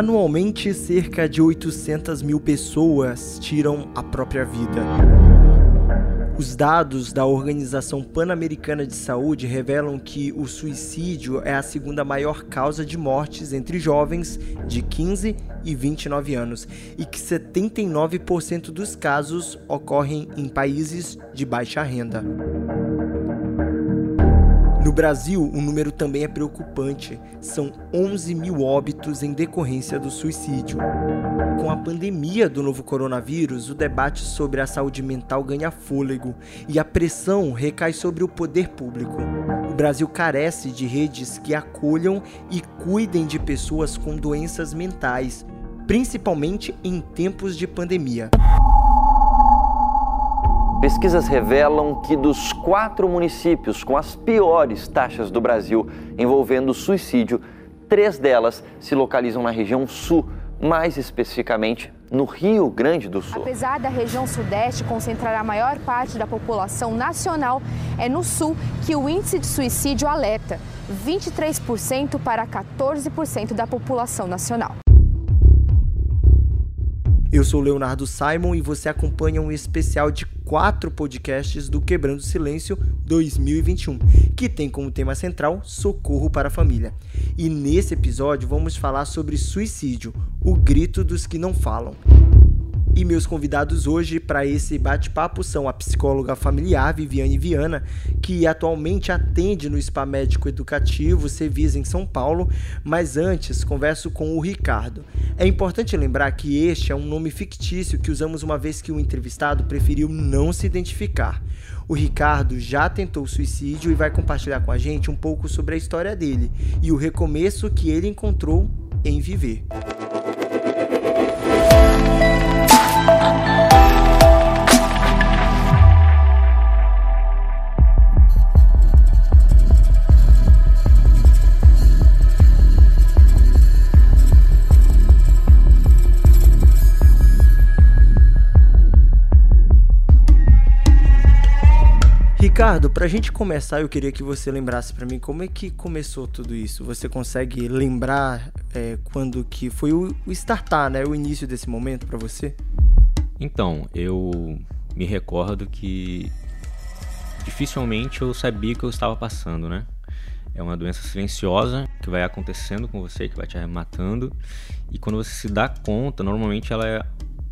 Anualmente, cerca de 800 mil pessoas tiram a própria vida. Os dados da Organização Pan-Americana de Saúde revelam que o suicídio é a segunda maior causa de mortes entre jovens de 15 e 29 anos e que 79% dos casos ocorrem em países de baixa renda. No Brasil, o número também é preocupante. São 11 mil óbitos em decorrência do suicídio. Com a pandemia do novo coronavírus, o debate sobre a saúde mental ganha fôlego e a pressão recai sobre o poder público. O Brasil carece de redes que acolham e cuidem de pessoas com doenças mentais, principalmente em tempos de pandemia. Pesquisas revelam que dos quatro municípios com as piores taxas do Brasil envolvendo suicídio, três delas se localizam na região sul, mais especificamente no Rio Grande do Sul. Apesar da região sudeste concentrar a maior parte da população nacional, é no sul que o índice de suicídio alerta 23% para 14% da população nacional. Eu sou Leonardo Simon e você acompanha um especial de quatro podcasts do Quebrando Silêncio 2021, que tem como tema central Socorro para a Família. E nesse episódio vamos falar sobre suicídio, o grito dos que não falam. E meus convidados hoje para esse bate-papo são a psicóloga familiar Viviane Viana, que atualmente atende no Spa Médico Educativo Cevisa em São Paulo, mas antes converso com o Ricardo. É importante lembrar que este é um nome fictício que usamos uma vez que o entrevistado preferiu não se identificar. O Ricardo já tentou suicídio e vai compartilhar com a gente um pouco sobre a história dele e o recomeço que ele encontrou em viver. Ricardo, para a gente começar, eu queria que você lembrasse para mim como é que começou tudo isso. Você consegue lembrar é, quando que foi o, o startar, né, o início desse momento para você? Então, eu me recordo que dificilmente eu sabia que eu estava passando, né? É uma doença silenciosa que vai acontecendo com você, que vai te matando. E quando você se dá conta, normalmente ela é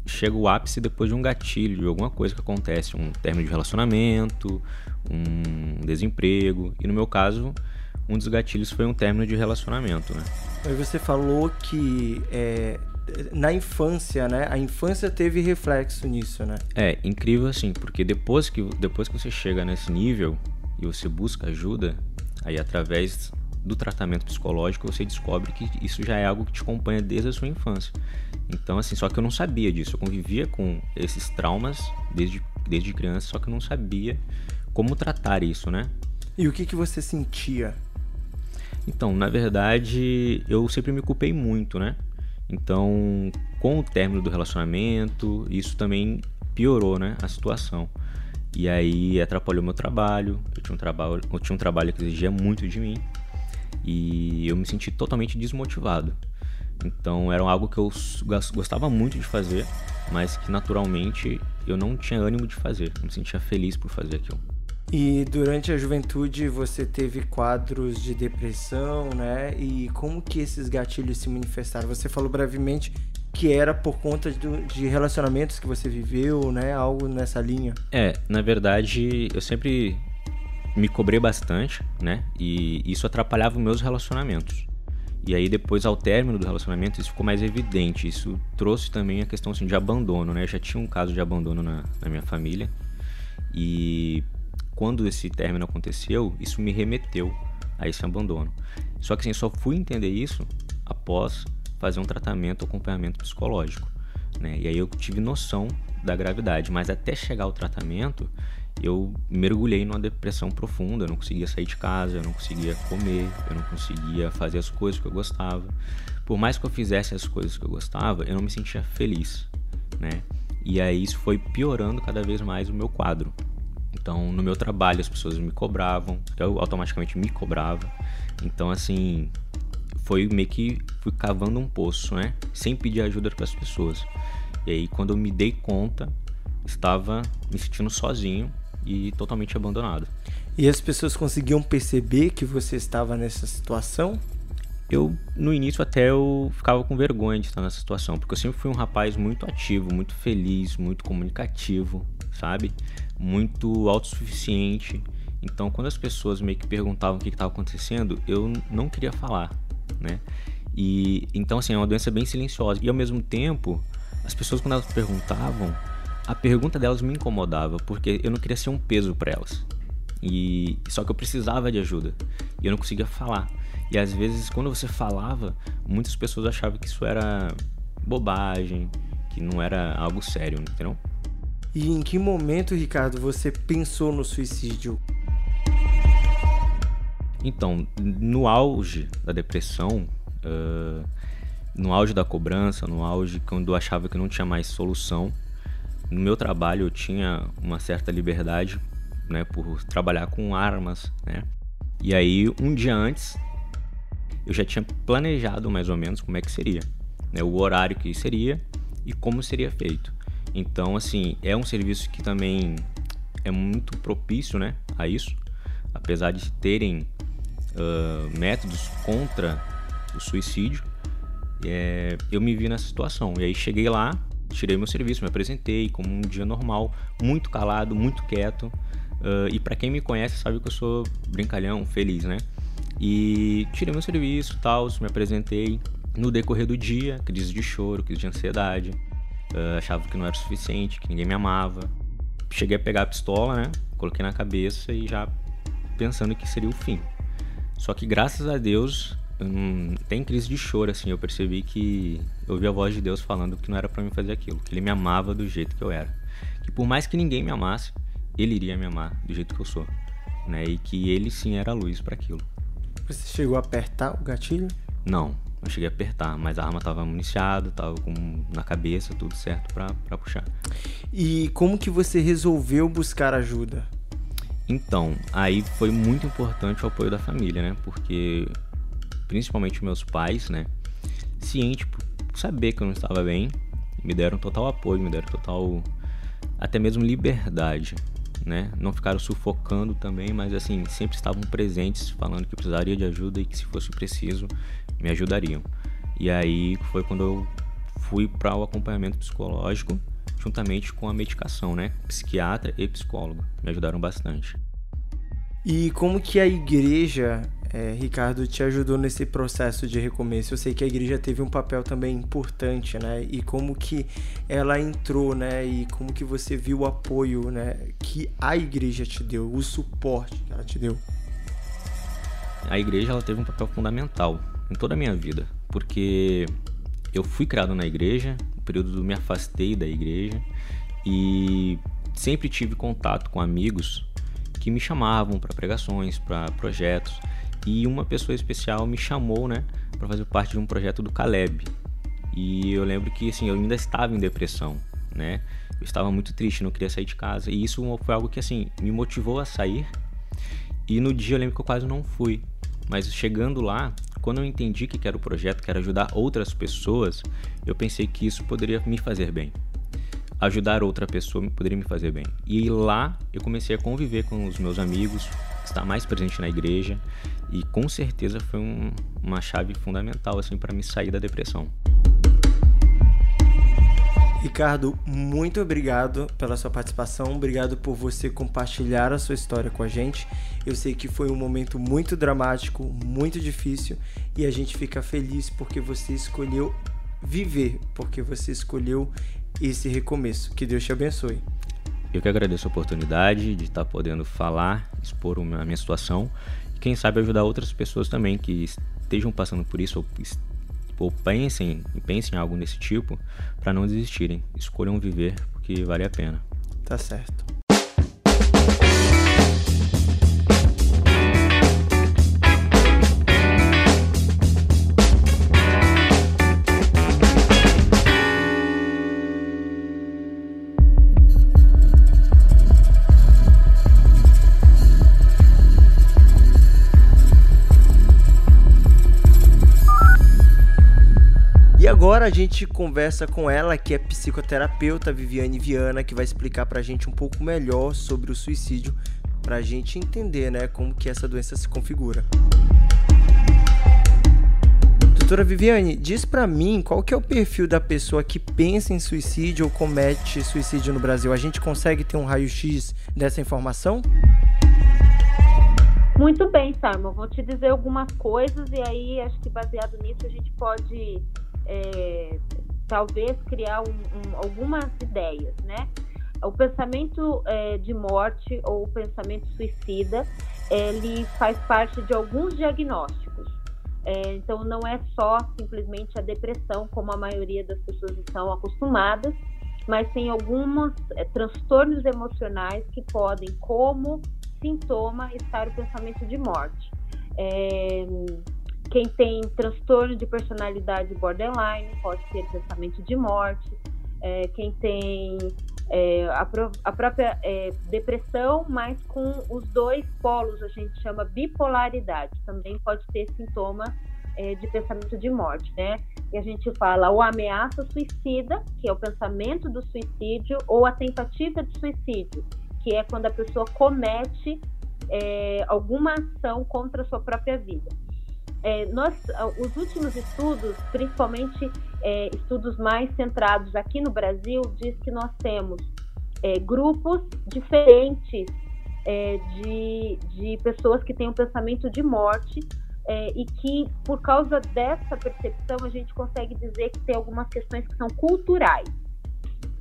chega o ápice depois de um gatilho, de alguma coisa que acontece, um término de relacionamento, um desemprego. E no meu caso, um dos gatilhos foi um término de relacionamento, né? Aí você falou que é, na infância, né? A infância teve reflexo nisso, né? É, incrível assim, porque depois que, depois que você chega nesse nível e você busca ajuda, aí através do tratamento psicológico você descobre que isso já é algo que te acompanha desde a sua infância. Então, assim, só que eu não sabia disso. Eu convivia com esses traumas desde, desde criança, só que eu não sabia como tratar isso, né? E o que, que você sentia? Então, na verdade, eu sempre me culpei muito, né? Então, com o término do relacionamento, isso também piorou, né, a situação. E aí atrapalhou meu trabalho. Eu tinha um trabalho, eu tinha um trabalho que exigia muito de mim e eu me senti totalmente desmotivado. Então era algo que eu gostava muito de fazer, mas que naturalmente eu não tinha ânimo de fazer, não me sentia feliz por fazer aquilo. E durante a juventude você teve quadros de depressão, né? E como que esses gatilhos se manifestaram? Você falou brevemente que era por conta de relacionamentos que você viveu, né? Algo nessa linha. É, na verdade, eu sempre me cobrei bastante, né? E isso atrapalhava meus relacionamentos. E aí depois ao término do relacionamento isso ficou mais evidente. Isso trouxe também a questão assim, de abandono, né? Eu já tinha um caso de abandono na, na minha família. E quando esse término aconteceu, isso me remeteu a esse abandono. Só que assim, só fui entender isso após fazer um tratamento, acompanhamento psicológico. Né? E aí eu tive noção da gravidade, mas até chegar ao tratamento, eu mergulhei numa depressão profunda, eu não conseguia sair de casa, eu não conseguia comer, eu não conseguia fazer as coisas que eu gostava. Por mais que eu fizesse as coisas que eu gostava, eu não me sentia feliz, né? E aí isso foi piorando cada vez mais o meu quadro. Então, no meu trabalho as pessoas me cobravam, eu automaticamente me cobrava. Então, assim, foi meio que fui cavando um poço, né? Sem pedir ajuda para as pessoas. E aí quando eu me dei conta, estava me sentindo sozinho e totalmente abandonado. E as pessoas conseguiam perceber que você estava nessa situação? Eu, no início, até eu ficava com vergonha de estar nessa situação, porque eu sempre fui um rapaz muito ativo, muito feliz, muito comunicativo, sabe? Muito autossuficiente. Então, quando as pessoas meio que perguntavam o que estava acontecendo, eu não queria falar, né? E então, assim, é uma doença bem silenciosa. E ao mesmo tempo, as pessoas, quando elas perguntavam, a pergunta delas me incomodava, porque eu não queria ser um peso para elas. E só que eu precisava de ajuda e eu não conseguia falar. E às vezes quando você falava, muitas pessoas achavam que isso era bobagem, que não era algo sério, entendeu? E em que momento, Ricardo, você pensou no suicídio? Então, no auge da depressão, uh, no auge da cobrança, no auge quando eu achava que não tinha mais solução, no meu trabalho eu tinha uma certa liberdade, né, por trabalhar com armas, né? E aí um dia antes eu já tinha planejado mais ou menos como é que seria, né, o horário que seria e como seria feito. Então, assim, é um serviço que também é muito propício, né, a isso, apesar de terem uh, métodos contra o suicídio, é, eu me vi nessa situação. E aí cheguei lá, tirei meu serviço, me apresentei como um dia normal, muito calado, muito quieto. Uh, e para quem me conhece sabe que eu sou brincalhão, feliz, né? E tirei meu serviço, tal, me apresentei. No decorrer do dia, crise de choro, crise de ansiedade, uh, achava que não era o suficiente, que ninguém me amava. Cheguei a pegar a pistola, né? Coloquei na cabeça e já pensando que seria o fim. Só que graças a Deus Hum, tem crise de choro, assim. Eu percebi que eu ouvi a voz de Deus falando que não era para mim fazer aquilo, que Ele me amava do jeito que eu era, que por mais que ninguém me amasse, Ele iria me amar do jeito que eu sou, né? E que Ele sim era a luz para aquilo. Você chegou a apertar o gatilho? Não, não cheguei a apertar, mas a arma tava municiada, tava com na cabeça, tudo certo para puxar. E como que você resolveu buscar ajuda? Então, aí foi muito importante o apoio da família, né? Porque principalmente meus pais, né? Ciente por saber que eu não estava bem, me deram total apoio, me deram total até mesmo liberdade, né? Não ficaram sufocando também, mas assim, sempre estavam presentes, falando que precisaria de ajuda e que se fosse preciso, me ajudariam. E aí foi quando eu fui para o acompanhamento psicológico, juntamente com a medicação, né? Psiquiatra e psicólogo, me ajudaram bastante. E como que a igreja é, Ricardo, te ajudou nesse processo de recomeço? Eu sei que a igreja teve um papel também importante, né? E como que ela entrou, né? E como que você viu o apoio, né? Que a igreja te deu, o suporte que ela te deu? A igreja ela teve um papel fundamental em toda a minha vida, porque eu fui criado na igreja, no período me afastei da igreja e sempre tive contato com amigos que me chamavam para pregações, para projetos. E uma pessoa especial me chamou, né, para fazer parte de um projeto do Caleb. E eu lembro que assim, eu ainda estava em depressão, né? Eu estava muito triste, não queria sair de casa. E isso foi algo que assim me motivou a sair. E no dia eu lembro que eu quase não fui. Mas chegando lá, quando eu entendi que era o projeto, que era ajudar outras pessoas, eu pensei que isso poderia me fazer bem. Ajudar outra pessoa poderia me fazer bem. E lá eu comecei a conviver com os meus amigos, estar mais presente na igreja e com certeza foi um, uma chave fundamental assim para me sair da depressão. Ricardo, muito obrigado pela sua participação, obrigado por você compartilhar a sua história com a gente. Eu sei que foi um momento muito dramático, muito difícil e a gente fica feliz porque você escolheu viver, porque você escolheu esse recomeço. Que Deus te abençoe. Eu que agradeço a oportunidade de estar podendo falar, expor a minha situação quem sabe ajudar outras pessoas também que estejam passando por isso ou, ou pensem, pensem em algo desse tipo para não desistirem. Escolham viver porque vale a pena. Tá certo. Agora a gente conversa com ela, que é psicoterapeuta Viviane Viana, que vai explicar pra gente um pouco melhor sobre o suicídio, pra gente entender, né, como que essa doença se configura. Doutora Viviane, diz para mim qual que é o perfil da pessoa que pensa em suicídio ou comete suicídio no Brasil. A gente consegue ter um raio-x dessa informação? Muito bem, Simon. Vou te dizer algumas coisas e aí acho que baseado nisso a gente pode é, talvez criar um, um, algumas ideias, né? O pensamento é, de morte ou o pensamento suicida, ele faz parte de alguns diagnósticos. É, então, não é só simplesmente a depressão, como a maioria das pessoas estão acostumadas, mas tem alguns é, transtornos emocionais que podem, como sintoma, estar o pensamento de morte. É, quem tem transtorno de personalidade borderline pode ter pensamento de morte. É, quem tem é, a, a, própria é, depressão, mas com os dois polos, a gente chama bipolaridade, também pode ter sintoma é, de pensamento de morte, né? E a gente fala o ameaça suicida, que é o pensamento do suicídio, ou a tentativa de suicídio, que é quando a pessoa comete é, alguma ação contra a sua própria vida. É, nós, os últimos estudos, principalmente é, estudos mais centrados aqui no Brasil, diz que nós temos é, grupos diferentes é, de, de pessoas que têm um pensamento de morte é, e que, por causa dessa percepção, a gente consegue dizer que tem algumas questões que são culturais.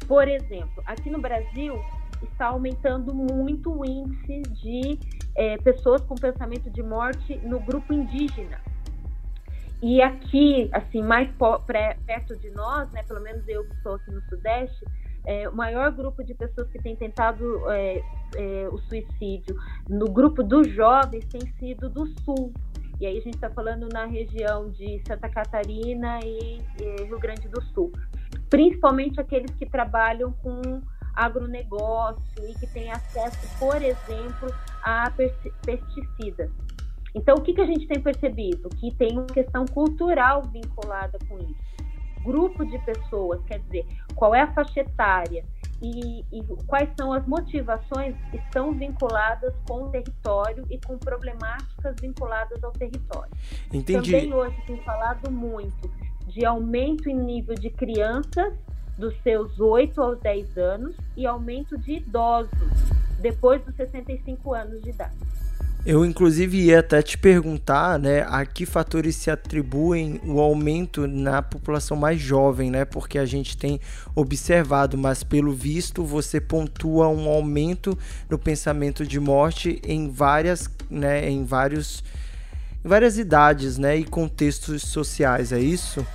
Por exemplo, aqui no Brasil está aumentando muito o índice de é, pessoas com pensamento de morte no grupo indígena. E aqui, assim, mais perto de nós, né, pelo menos eu que estou aqui no Sudeste, é, o maior grupo de pessoas que tem tentado é, é, o suicídio no grupo dos jovens tem sido do Sul. E aí a gente está falando na região de Santa Catarina e, e Rio Grande do Sul. Principalmente aqueles que trabalham com agronegócio e que têm acesso, por exemplo, a pesticidas. Então, o que, que a gente tem percebido? Que tem uma questão cultural vinculada com isso. Grupo de pessoas, quer dizer, qual é a faixa etária e, e quais são as motivações estão vinculadas com o território e com problemáticas vinculadas ao território. Entendi. Também hoje tem falado muito de aumento em nível de crianças dos seus 8 aos 10 anos e aumento de idosos depois dos 65 anos de idade. Eu, inclusive, ia até te perguntar, né, a que fatores se atribuem o aumento na população mais jovem, né? Porque a gente tem observado, mas pelo visto você pontua um aumento no pensamento de morte em várias, né, em vários, em várias idades, né, e contextos sociais, é isso?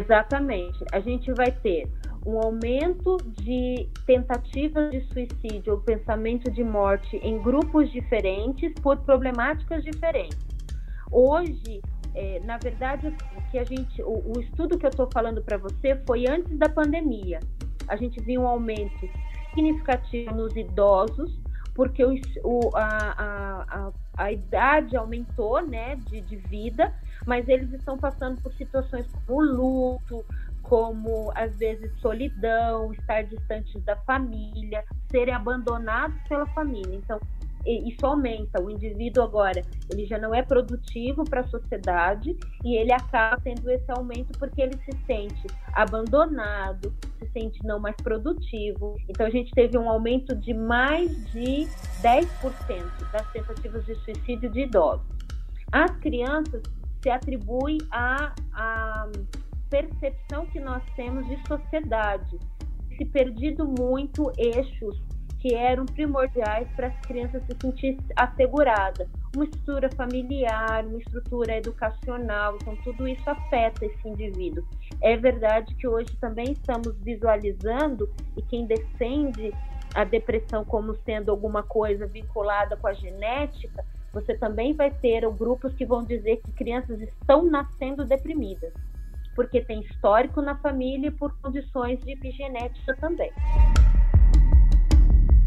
Exatamente. A gente vai ter um aumento de tentativas de suicídio ou pensamento de morte em grupos diferentes por problemáticas diferentes. Hoje, é, na verdade, que a gente, o, o estudo que eu estou falando para você foi antes da pandemia. A gente viu um aumento significativo nos idosos, porque o, o a, a, a, a, idade aumentou né, de, de vida, mas eles estão passando por situações como luto, como às vezes solidão, estar distantes da família, serem abandonados pela família. Então, isso aumenta. O indivíduo agora, ele já não é produtivo para a sociedade e ele acaba tendo esse aumento porque ele se sente abandonado, se sente não mais produtivo. Então, a gente teve um aumento de mais de 10% das tentativas de suicídio de idosos. As crianças se atribuem a, a percepção que nós temos de sociedade. Se perdido muito eixos que eram primordiais para as crianças se sentirem asseguradas. Uma estrutura familiar, uma estrutura educacional, então tudo isso afeta esse indivíduo. É verdade que hoje também estamos visualizando, e quem defende a depressão como sendo alguma coisa vinculada com a genética, você também vai ter grupos que vão dizer que crianças estão nascendo deprimidas porque tem histórico na família e por condições de epigenética também.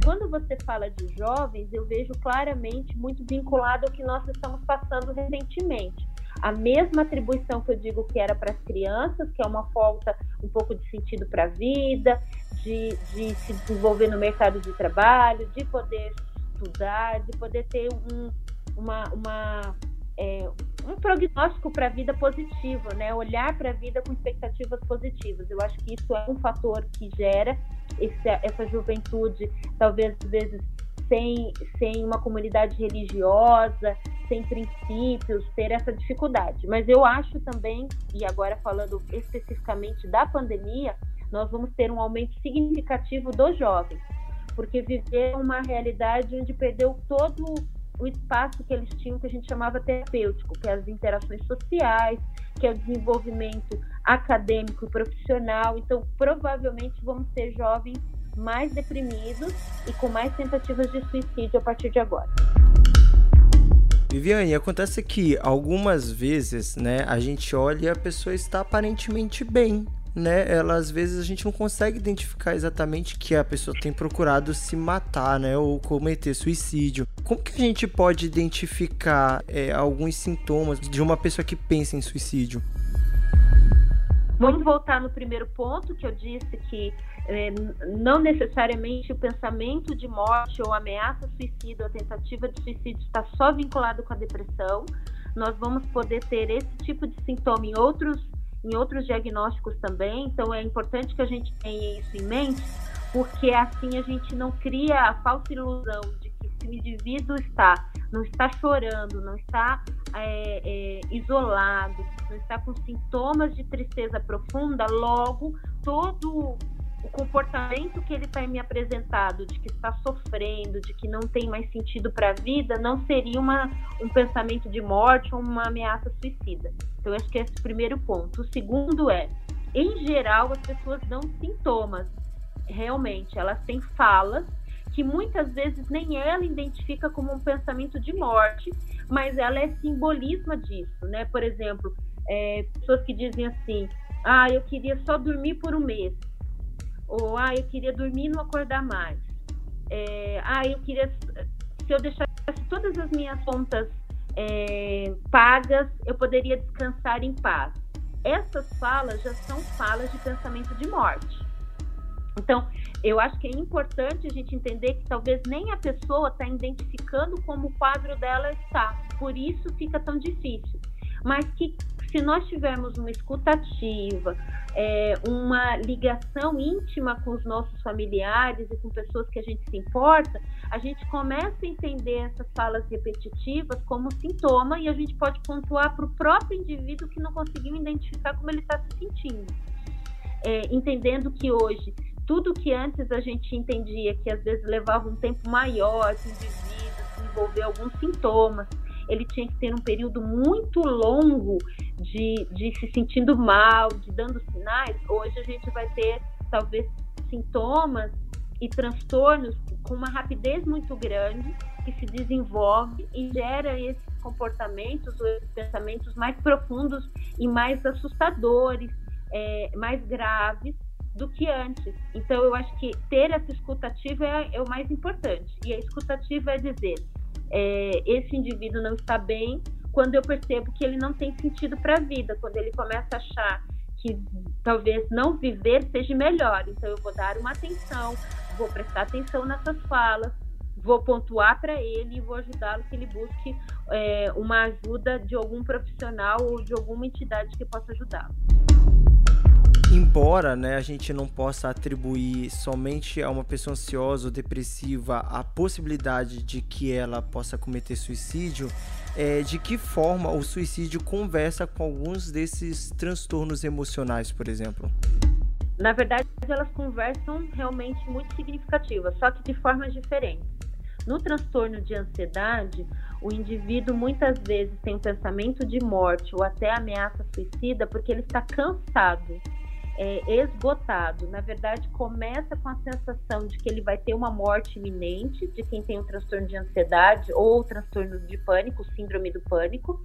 Quando você fala de jovens, eu vejo claramente muito vinculado ao que nós estamos passando recentemente. a mesma atribuição que eu digo que era para as crianças, que é uma falta um pouco de sentido para a vida, de, de se desenvolver no mercado de trabalho, de poder estudar, de poder ter um, uma, uma é, um prognóstico para a vida positivo, né? Olhar para a vida com expectativas positivas. Eu acho que isso é um fator que gera esse, essa juventude, talvez às vezes sem, sem uma comunidade religiosa, sem princípios, ter essa dificuldade. Mas eu acho também, e agora falando especificamente da pandemia, nós vamos ter um aumento significativo dos jovens, porque viver uma realidade onde perdeu todo o espaço que eles tinham que a gente chamava terapêutico, que é as interações sociais, que é o desenvolvimento acadêmico e profissional. Então, provavelmente vamos ter jovens mais deprimidos e com mais tentativas de suicídio a partir de agora. Viviane, acontece que algumas vezes, né, a gente olha e a pessoa está aparentemente bem, né, ela às vezes a gente não consegue identificar exatamente que a pessoa tem procurado se matar, né, ou cometer suicídio. Como que a gente pode identificar é, alguns sintomas de uma pessoa que pensa em suicídio? Vamos voltar no primeiro ponto que eu disse que é, não necessariamente o pensamento de morte ou ameaça suicida ou tentativa de suicídio está só vinculado com a depressão. Nós vamos poder ter esse tipo de sintoma em outros em outros diagnósticos também, então é importante que a gente tenha isso em mente, porque assim a gente não cria a falsa ilusão de que se o indivíduo está, não está chorando, não está é, é, isolado, não está com sintomas de tristeza profunda, logo todo o comportamento que ele está me apresentado de que está sofrendo, de que não tem mais sentido para a vida, não seria uma, um pensamento de morte ou uma ameaça suicida. Então, acho que esse é o primeiro ponto. O segundo é, em geral, as pessoas dão sintomas. Realmente, elas têm falas que muitas vezes nem ela identifica como um pensamento de morte, mas ela é simbolismo disso, né? Por exemplo, é, pessoas que dizem assim, ah, eu queria só dormir por um mês ou ah, eu queria dormir e não acordar mais. É, ah, eu queria. Se eu deixasse todas as minhas contas é, pagas, eu poderia descansar em paz. Essas falas já são falas de pensamento de morte. Então, eu acho que é importante a gente entender que talvez nem a pessoa está identificando como o quadro dela está. Por isso fica tão difícil. Mas que se nós tivermos uma escutativa, é, uma ligação íntima com os nossos familiares e com pessoas que a gente se importa, a gente começa a entender essas falas repetitivas como sintoma e a gente pode pontuar para o próprio indivíduo que não conseguiu identificar como ele está se sentindo. É, entendendo que hoje, tudo que antes a gente entendia que às vezes levava um tempo maior, esse indivíduo desenvolver alguns sintomas, ele tinha que ter um período muito longo de, de se sentindo mal, de dando sinais. Hoje a gente vai ter talvez sintomas e transtornos com uma rapidez muito grande que se desenvolve e gera esses comportamentos ou esses pensamentos mais profundos e mais assustadores, é, mais graves do que antes. Então, eu acho que ter essa escutativa é, é o mais importante. E a escutativa é dizer: é, esse indivíduo não está bem quando eu percebo que ele não tem sentido para a vida, quando ele começa a achar que talvez não viver seja melhor. Então eu vou dar uma atenção, vou prestar atenção nessas falas, vou pontuar para ele e vou ajudá-lo que ele busque é, uma ajuda de algum profissional ou de alguma entidade que possa ajudá-lo embora né, a gente não possa atribuir somente a uma pessoa ansiosa ou depressiva a possibilidade de que ela possa cometer suicídio, é, de que forma o suicídio conversa com alguns desses transtornos emocionais, por exemplo? Na verdade, elas conversam realmente muito significativas, só que de formas diferentes. No transtorno de ansiedade, o indivíduo muitas vezes tem um pensamento de morte ou até ameaça suicida porque ele está cansado é, esgotado. Na verdade, começa com a sensação de que ele vai ter uma morte iminente, de quem tem um transtorno de ansiedade ou transtorno de pânico, síndrome do pânico,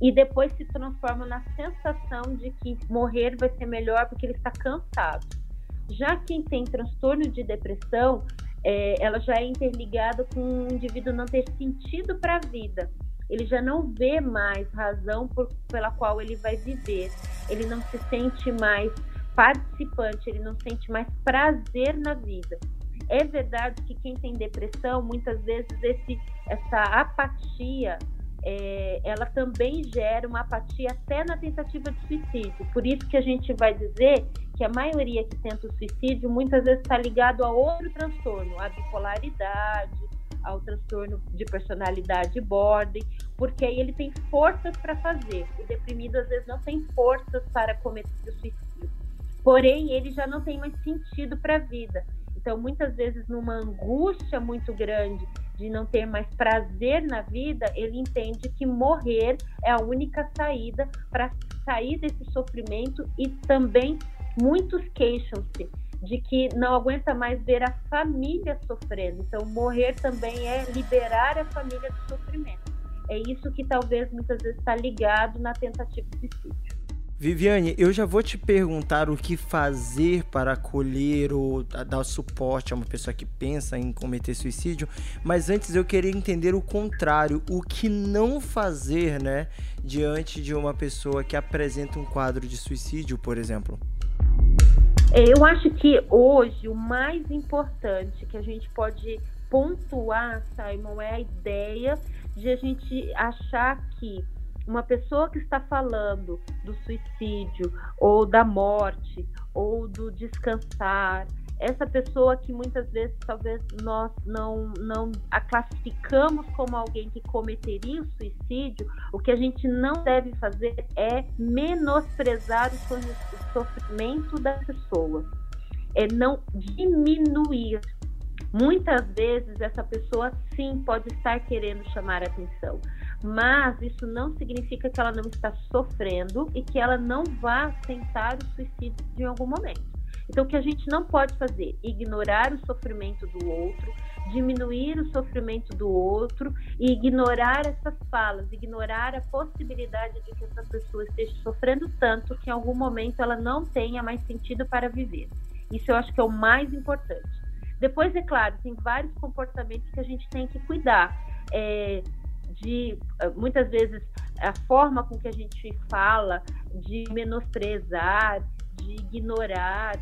e depois se transforma na sensação de que morrer vai ser melhor porque ele está cansado. Já quem tem transtorno de depressão, é, ela já é interligada com o indivíduo não ter sentido para a vida. ele já não vê mais razão por, pela qual ele vai viver, ele não se sente mais participante, ele não sente mais prazer na vida. É verdade que quem tem depressão, muitas vezes esse, essa apatia, é, ela também gera uma apatia até na tentativa de suicídio. Por isso que a gente vai dizer que a maioria que tenta o suicídio muitas vezes está ligado a outro transtorno, a bipolaridade, ao transtorno de personalidade border, porque aí ele tem forças para fazer. O deprimido às vezes não tem forças para cometer o suicídio. Porém, ele já não tem mais sentido para a vida. Então, muitas vezes, numa angústia muito grande de não ter mais prazer na vida, ele entende que morrer é a única saída para sair desse sofrimento e também muitos queixam-se de que não aguenta mais ver a família sofrendo. Então, morrer também é liberar a família do sofrimento. É isso que talvez muitas vezes está ligado na tentativa de suicídio. Viviane, eu já vou te perguntar o que fazer para acolher ou dar suporte a uma pessoa que pensa em cometer suicídio, mas antes eu queria entender o contrário, o que não fazer, né, diante de uma pessoa que apresenta um quadro de suicídio, por exemplo. Eu acho que hoje o mais importante que a gente pode pontuar, Simon, é a ideia de a gente achar que uma pessoa que está falando do suicídio ou da morte ou do descansar, essa pessoa que muitas vezes talvez nós não, não a classificamos como alguém que cometeria o suicídio, o que a gente não deve fazer é menosprezar o sofrimento da pessoa, é não diminuir. Muitas vezes essa pessoa sim pode estar querendo chamar atenção, mas isso não significa que ela não está sofrendo e que ela não vá tentar o suicídio em algum momento. Então, o que a gente não pode fazer? Ignorar o sofrimento do outro, diminuir o sofrimento do outro e ignorar essas falas, ignorar a possibilidade de que essa pessoa esteja sofrendo tanto que em algum momento ela não tenha mais sentido para viver. Isso eu acho que é o mais importante. Depois, é claro, tem vários comportamentos que a gente tem que cuidar. É, de eh, muitas vezes a forma com que a gente fala, de menosprezar, de ignorar,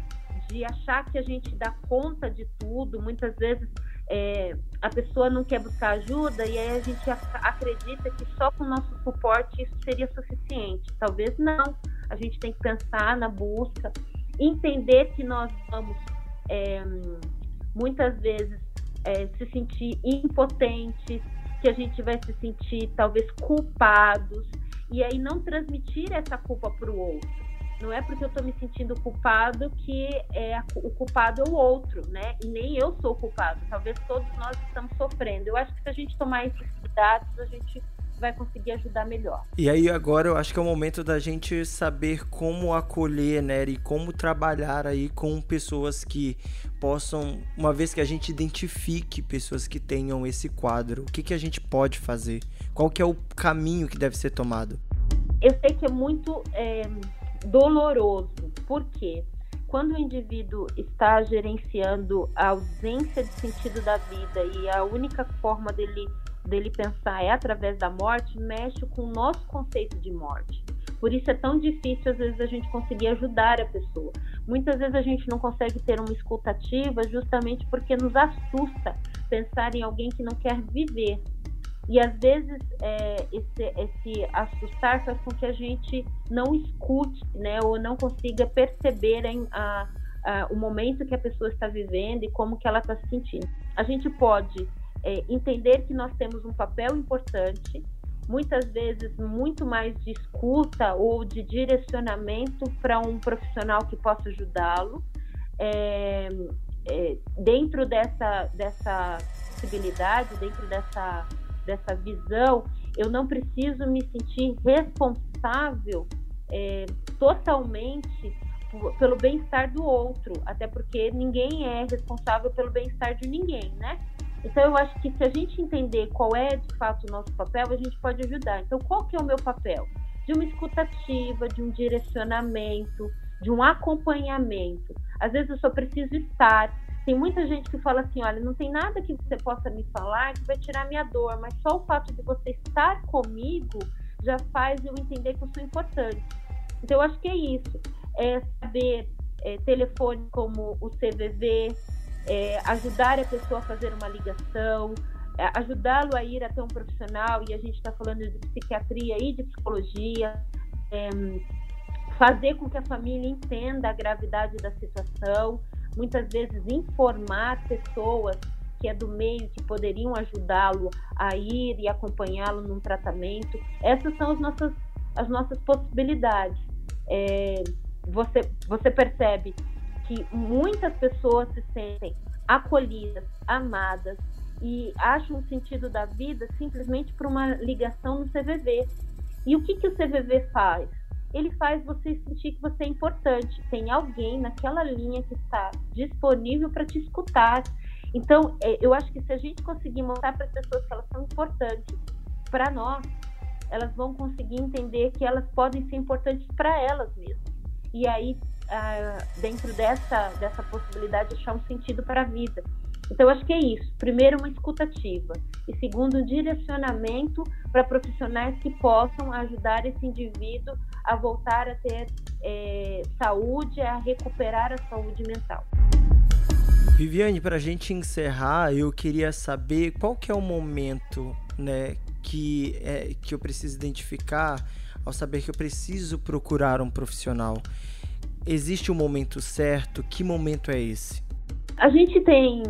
de achar que a gente dá conta de tudo. Muitas vezes é, a pessoa não quer buscar ajuda e aí a gente acredita que só com o nosso suporte isso seria suficiente. Talvez não. A gente tem que pensar na busca, entender que nós vamos é, muitas vezes é, se sentir impotentes, que a gente vai se sentir talvez culpados e aí não transmitir essa culpa para o outro. Não é porque eu estou me sentindo culpado que é o culpado é o outro, né? E nem eu sou culpado. Talvez todos nós estamos sofrendo. Eu acho que se a gente tomar esses cuidados, a gente vai conseguir ajudar melhor. E aí agora eu acho que é o momento da gente saber como acolher, né, e como trabalhar aí com pessoas que possam, uma vez que a gente identifique pessoas que tenham esse quadro, o que, que a gente pode fazer? Qual que é o caminho que deve ser tomado? Eu sei que é muito é, doloroso, porque quando o indivíduo está gerenciando a ausência de sentido da vida e a única forma dele dele pensar é através da morte, mexe com o nosso conceito de morte. Por isso é tão difícil, às vezes, a gente conseguir ajudar a pessoa. Muitas vezes a gente não consegue ter uma escutativa justamente porque nos assusta pensar em alguém que não quer viver. E às vezes é, esse, esse assustar faz com que a gente não escute, né, ou não consiga perceber a, a, o momento que a pessoa está vivendo e como que ela está se sentindo. A gente pode é, entender que nós temos um papel importante, muitas vezes muito mais de escuta ou de direcionamento para um profissional que possa ajudá-lo. É, é, dentro dessa, dessa possibilidade, dentro dessa, dessa visão, eu não preciso me sentir responsável é, totalmente pelo bem-estar do outro, até porque ninguém é responsável pelo bem-estar de ninguém, né? Então, eu acho que se a gente entender qual é de fato o nosso papel, a gente pode ajudar. Então, qual que é o meu papel? De uma escutativa, de um direcionamento, de um acompanhamento. Às vezes eu só preciso estar, Tem muita gente que fala assim: olha, não tem nada que você possa me falar que vai tirar minha dor, mas só o fato de você estar comigo já faz eu entender que eu sou importante. Então, eu acho que é isso. É saber é, telefone como o CVV, é, ajudar a pessoa a fazer uma ligação, é, ajudá-lo a ir até um profissional, e a gente está falando de psiquiatria e de psicologia, é, fazer com que a família entenda a gravidade da situação, muitas vezes informar pessoas que é do meio que poderiam ajudá-lo a ir e acompanhá-lo num tratamento. Essas são as nossas, as nossas possibilidades. É, você, você percebe que muitas pessoas se sentem acolhidas, amadas e acham um sentido da vida simplesmente por uma ligação no CVV. E o que, que o CVV faz? Ele faz você sentir que você é importante, tem alguém naquela linha que está disponível para te escutar. Então, é, eu acho que se a gente conseguir mostrar para as pessoas que elas são importantes para nós, elas vão conseguir entender que elas podem ser importantes para elas mesmas. E aí, ah, dentro dessa, dessa possibilidade, achar um sentido para a vida. Então, acho que é isso. Primeiro, uma escutativa. E segundo, um direcionamento para profissionais que possam ajudar esse indivíduo a voltar a ter é, saúde, a recuperar a saúde mental. Viviane, para a gente encerrar, eu queria saber qual que é o momento né, que, é, que eu preciso identificar ao saber que eu preciso procurar um profissional. Existe um momento certo? Que momento é esse? A gente tem,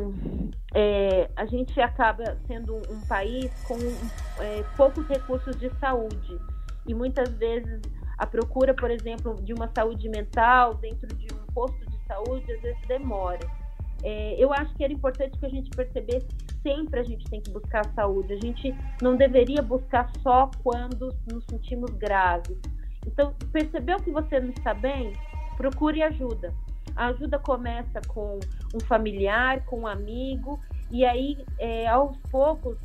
é, a gente acaba sendo um país com é, poucos recursos de saúde e muitas vezes a procura, por exemplo, de uma saúde mental dentro de um posto de saúde às vezes demora. É, eu acho que era importante que a gente percebesse que sempre a gente tem que buscar saúde. A gente não deveria buscar só quando nos sentimos graves. Então, percebeu que você não está bem? Procure ajuda. A ajuda começa com um familiar, com um amigo, e aí, é, aos poucos,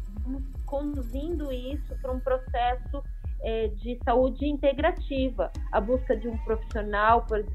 conduzindo isso para um processo é, de saúde integrativa, a busca de um profissional, por,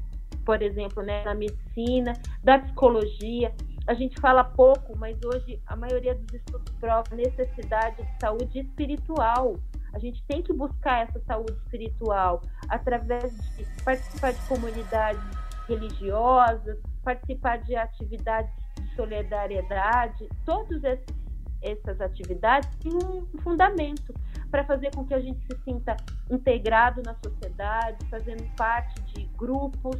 por exemplo, né, na medicina, da psicologia. A gente fala pouco, mas hoje a maioria dos estudos prova necessidade de saúde espiritual. A gente tem que buscar essa saúde espiritual através de participar de comunidades religiosas, participar de atividades de solidariedade, esses essas atividades têm um fundamento para fazer com que a gente se sinta integrado na sociedade, fazendo parte de grupos,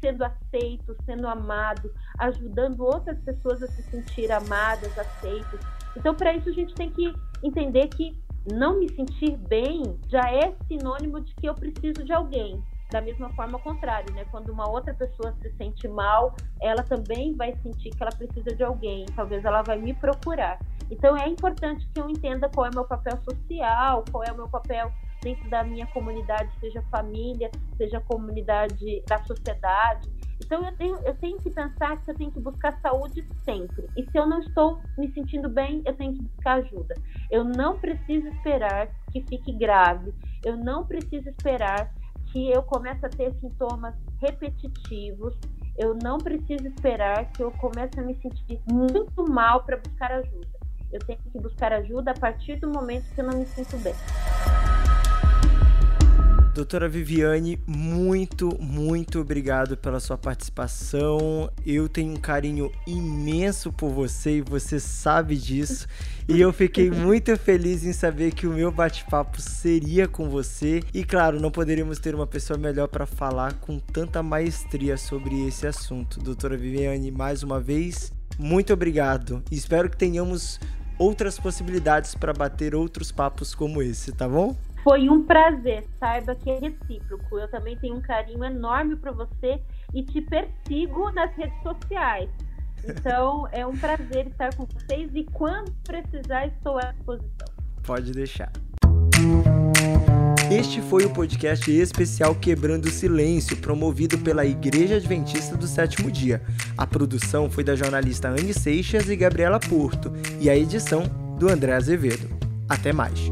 sendo aceito, sendo amado, ajudando outras pessoas a se sentir amadas, aceitas. Então, para isso, a gente tem que entender que não me sentir bem já é sinônimo de que eu preciso de alguém. Da mesma forma, ao contrário, né? Quando uma outra pessoa se sente mal, ela também vai sentir que ela precisa de alguém. Talvez ela vai me procurar. Então é importante que eu entenda qual é o meu papel social, qual é o meu papel dentro da minha comunidade, seja família, seja comunidade da sociedade. Então eu tenho, eu tenho que pensar que eu tenho que buscar saúde sempre. E se eu não estou me sentindo bem, eu tenho que buscar ajuda. Eu não preciso esperar que fique grave. Eu não preciso esperar que eu comece a ter sintomas repetitivos. Eu não preciso esperar que eu comece a me sentir muito mal para buscar ajuda. Eu tenho que buscar ajuda a partir do momento que eu não me sinto bem. Doutora Viviane, muito, muito obrigado pela sua participação. Eu tenho um carinho imenso por você e você sabe disso. E eu fiquei muito feliz em saber que o meu bate-papo seria com você. E claro, não poderíamos ter uma pessoa melhor para falar com tanta maestria sobre esse assunto. Doutora Viviane, mais uma vez, muito obrigado. Espero que tenhamos outras possibilidades para bater outros papos como esse, tá bom? Foi um prazer, saiba que é recíproco. Eu também tenho um carinho enorme para você e te persigo nas redes sociais. Então, é um prazer estar com vocês e quando precisar, estou à disposição. Pode deixar. Este foi o podcast especial Quebrando o Silêncio, promovido pela Igreja Adventista do Sétimo Dia. A produção foi da jornalista Anne Seixas e Gabriela Porto, e a edição do André Azevedo. Até mais.